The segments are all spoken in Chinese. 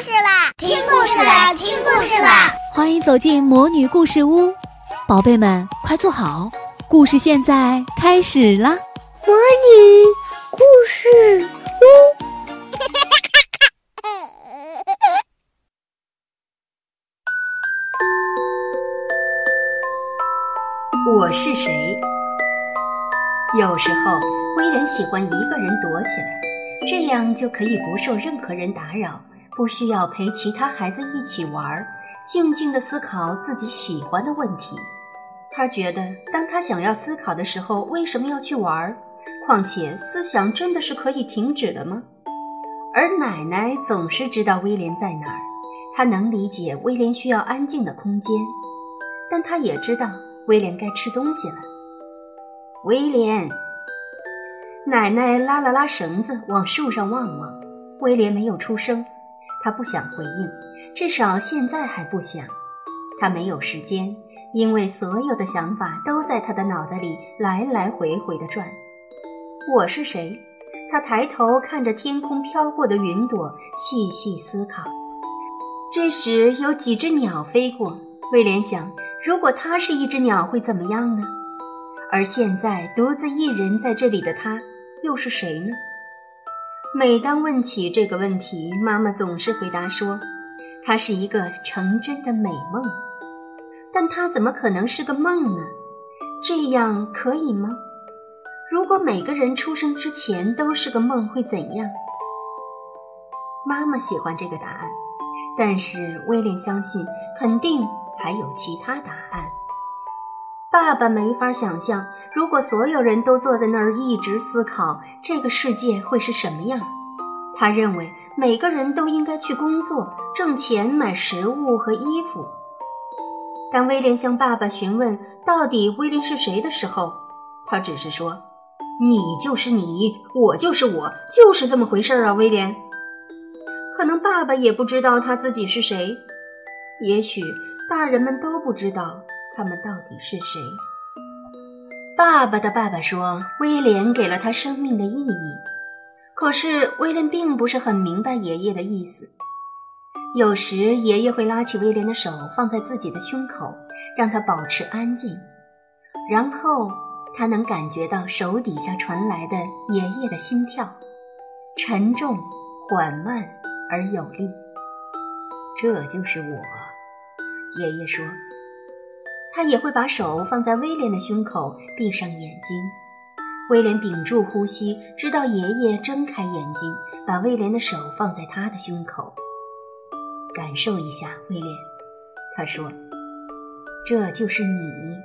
事啦！听故事啦！听故事啦！欢迎走进魔女故事屋，宝贝们快坐好，故事现在开始啦！魔女故事屋，我是谁？有时候，威廉喜欢一个人躲起来，这样就可以不受任何人打扰，不需要陪其他孩子一起玩，静静地思考自己喜欢的问题。他觉得，当他想要思考的时候，为什么要去玩？况且，思想真的是可以停止的吗？而奶奶总是知道威廉在哪儿，她能理解威廉需要安静的空间，但她也知道威廉该吃东西了。威廉，奶奶拉了拉绳子，往树上望望。威廉没有出声，他不想回应，至少现在还不想。他没有时间，因为所有的想法都在他的脑袋里来来回回的转。我是谁？他抬头看着天空飘过的云朵，细细思考。这时，有几只鸟飞过。威廉想，如果他是一只鸟，会怎么样呢？而现在独自一人在这里的他，又是谁呢？每当问起这个问题，妈妈总是回答说：“它是一个成真的美梦。”但它怎么可能是个梦呢？这样可以吗？如果每个人出生之前都是个梦，会怎样？妈妈喜欢这个答案，但是威廉相信，肯定还有其他答案。爸爸没法想象，如果所有人都坐在那儿一直思考，这个世界会是什么样。他认为每个人都应该去工作，挣钱买食物和衣服。当威廉向爸爸询问到底威廉是谁的时候，他只是说：“你就是你，我就是我，就是这么回事儿啊，威廉。”可能爸爸也不知道他自己是谁，也许大人们都不知道。他们到底是谁？爸爸的爸爸说：“威廉给了他生命的意义。”可是威廉并不是很明白爷爷的意思。有时爷爷会拉起威廉的手，放在自己的胸口，让他保持安静。然后他能感觉到手底下传来的爷爷的心跳，沉重、缓慢而有力。这就是我，爷爷说。他也会把手放在威廉的胸口，闭上眼睛。威廉屏住呼吸，直到爷爷睁开眼睛，把威廉的手放在他的胸口，感受一下，威廉。他说：“这就是你。”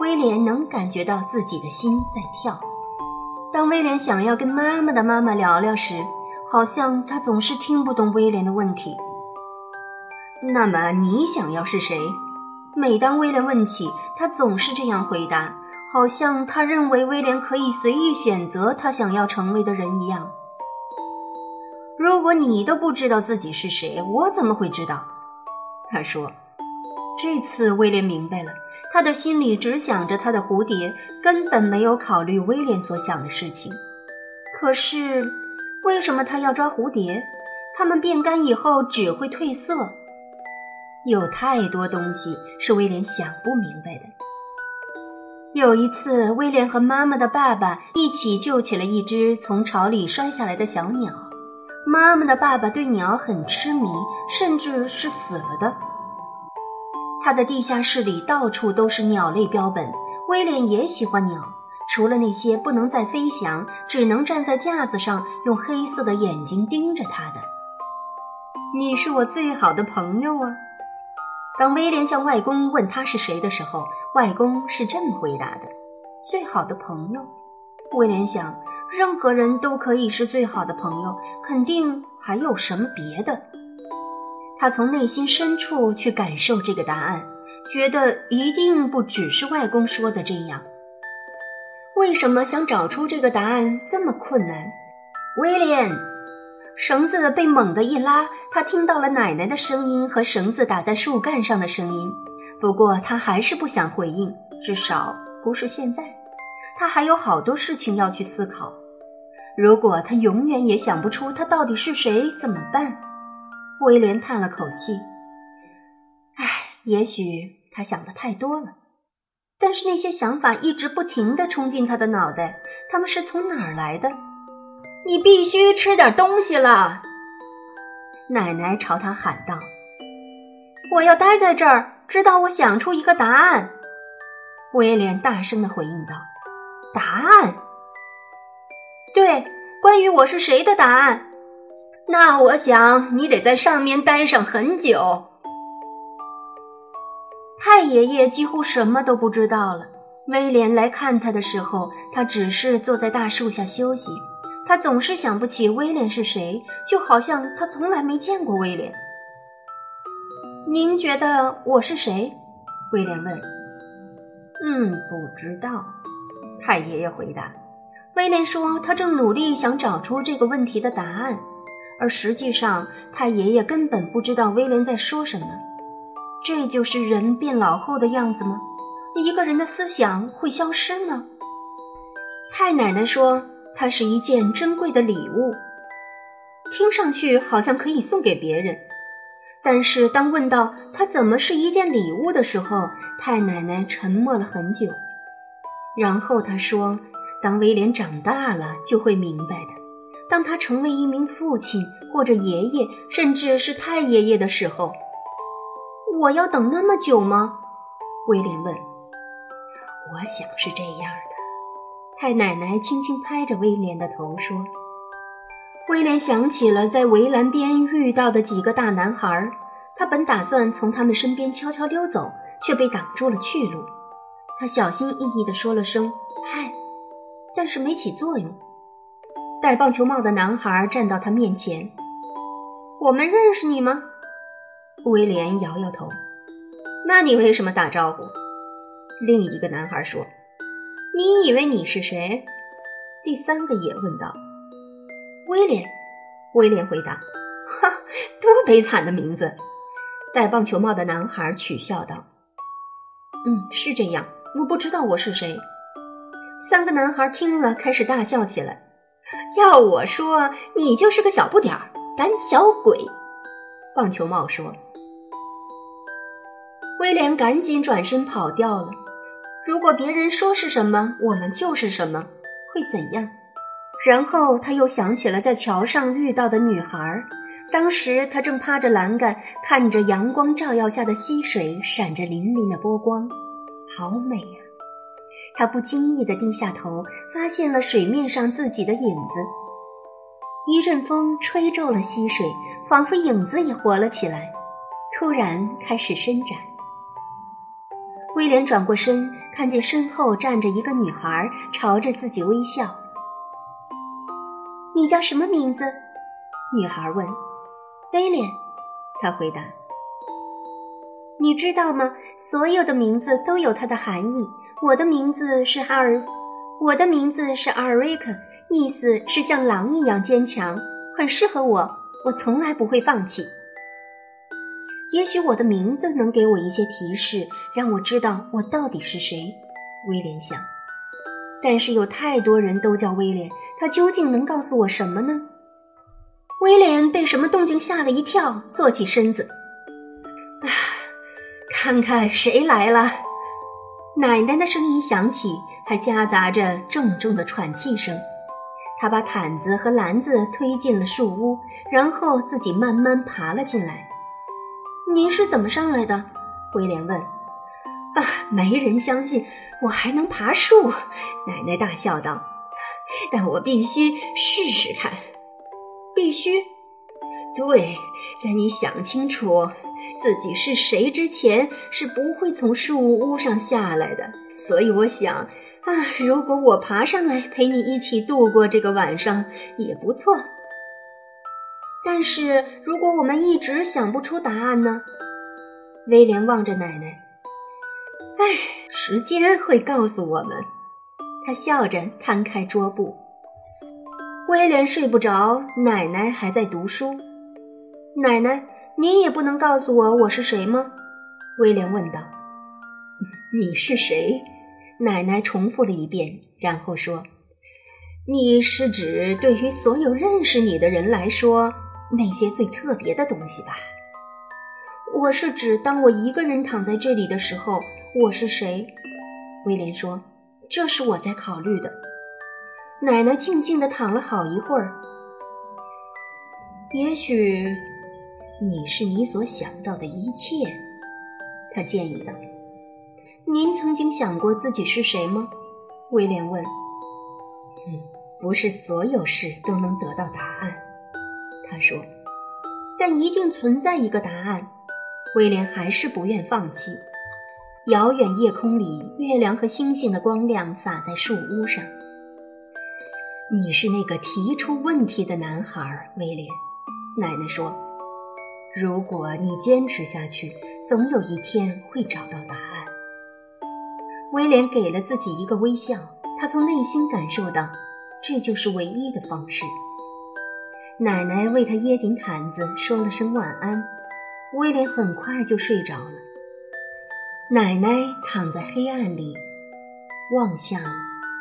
威廉能感觉到自己的心在跳。当威廉想要跟妈妈的妈妈聊聊时，好像他总是听不懂威廉的问题。那么你想要是谁？每当威廉问起，他总是这样回答，好像他认为威廉可以随意选择他想要成为的人一样。如果你都不知道自己是谁，我怎么会知道？他说。这次威廉明白了，他的心里只想着他的蝴蝶，根本没有考虑威廉所想的事情。可是，为什么他要抓蝴蝶？它们变干以后只会褪色。有太多东西是威廉想不明白的。有一次，威廉和妈妈的爸爸一起救起了一只从巢里摔下来的小鸟。妈妈的爸爸对鸟很痴迷，甚至是死了的。他的地下室里到处都是鸟类标本。威廉也喜欢鸟，除了那些不能再飞翔、只能站在架子上用黑色的眼睛盯着他的。你是我最好的朋友啊！当威廉向外公问他是谁的时候，外公是这么回答的：“最好的朋友。”威廉想，任何人都可以是最好的朋友，肯定还有什么别的。他从内心深处去感受这个答案，觉得一定不只是外公说的这样。为什么想找出这个答案这么困难？威廉。绳子被猛地一拉，他听到了奶奶的声音和绳子打在树干上的声音。不过他还是不想回应，至少不是现在。他还有好多事情要去思考。如果他永远也想不出他到底是谁，怎么办？威廉叹了口气：“唉，也许他想的太多了。但是那些想法一直不停的冲进他的脑袋，他们是从哪儿来的？你必须吃点东西了。”奶奶朝他喊道：“我要待在这儿，直到我想出一个答案。”威廉大声的回应道：“答案？对，关于我是谁的答案。那我想你得在上面待上很久。”太爷爷几乎什么都不知道了。威廉来看他的时候，他只是坐在大树下休息。他总是想不起威廉是谁，就好像他从来没见过威廉。您觉得我是谁？威廉问。嗯，不知道。太爷爷回答。威廉说他正努力想找出这个问题的答案，而实际上太爷爷根本不知道威廉在说什么。这就是人变老后的样子吗？一个人的思想会消失吗？太奶奶说。它是一件珍贵的礼物，听上去好像可以送给别人。但是当问到它怎么是一件礼物的时候，太奶奶沉默了很久。然后她说：“当威廉长大了，就会明白的。当他成为一名父亲，或者爷爷，甚至是太爷爷的时候，我要等那么久吗？”威廉问。“我想是这样的。”太奶奶轻轻拍着威廉的头说：“威廉想起了在围栏边遇到的几个大男孩，他本打算从他们身边悄悄溜走，却被挡住了去路。他小心翼翼地说了声‘嗨’，但是没起作用。戴棒球帽的男孩站到他面前：‘我们认识你吗？’威廉摇摇头。‘那你为什么打招呼？’另一个男孩说。”你以为你是谁？第三个也问道。威廉，威廉回答：“哈，多悲惨的名字！”戴棒球帽的男孩取笑道：“嗯，是这样。我不知道我是谁。”三个男孩听了，开始大笑起来。要我说，你就是个小不点儿，胆小鬼。棒球帽说。威廉赶紧转身跑掉了。如果别人说是什么，我们就是什么，会怎样？然后他又想起了在桥上遇到的女孩，当时他正趴着栏杆，看着阳光照耀下的溪水闪着粼粼的波光，好美呀！他不经意地低下头，发现了水面上自己的影子。一阵风吹皱了溪水，仿佛影子也活了起来，突然开始伸展。威廉转过身，看见身后站着一个女孩，朝着自己微笑。“你叫什么名字？”女孩问。“威廉。”他回答。“你知道吗？所有的名字都有它的含义。我的名字是阿尔，我的名字是阿尔瑞克，意思是像狼一样坚强，很适合我。我从来不会放弃。”也许我的名字能给我一些提示，让我知道我到底是谁。威廉想，但是有太多人都叫威廉，他究竟能告诉我什么呢？威廉被什么动静吓了一跳，坐起身子。啊，看看谁来了！奶奶的声音响起，还夹杂着重重的喘气声。他把毯子和篮子推进了树屋，然后自己慢慢爬了进来。您是怎么上来的？威廉问。啊，没人相信我还能爬树。奶奶大笑道。但我必须试试看。必须？对，在你想清楚自己是谁之前，是不会从树屋上下来的。所以我想，啊，如果我爬上来陪你一起度过这个晚上，也不错。但是如果我们一直想不出答案呢？威廉望着奶奶。唉，时间会告诉我们。他笑着摊开桌布。威廉睡不着，奶奶还在读书。奶奶，你也不能告诉我我是谁吗？威廉问道。你是谁？奶奶重复了一遍，然后说：“你是指对于所有认识你的人来说。”那些最特别的东西吧。我是指，当我一个人躺在这里的时候，我是谁？威廉说：“这是我在考虑的。”奶奶静静地躺了好一会儿。也许，你是你所想到的一切，他建议道。您曾经想过自己是谁吗？威廉问。嗯，不是所有事都能得到答案，他说。但一定存在一个答案。威廉还是不愿放弃。遥远夜空里，月亮和星星的光亮洒在树屋上。你是那个提出问题的男孩，威廉。奶奶说：“如果你坚持下去，总有一天会找到答案。”威廉给了自己一个微笑，他从内心感受到，这就是唯一的方式。奶奶为他掖紧毯子，说了声晚安。威廉很快就睡着了。奶奶躺在黑暗里，望向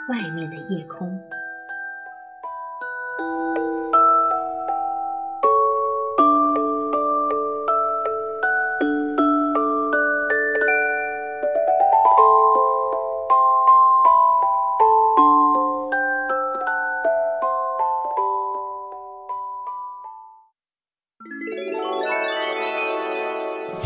外面的夜空。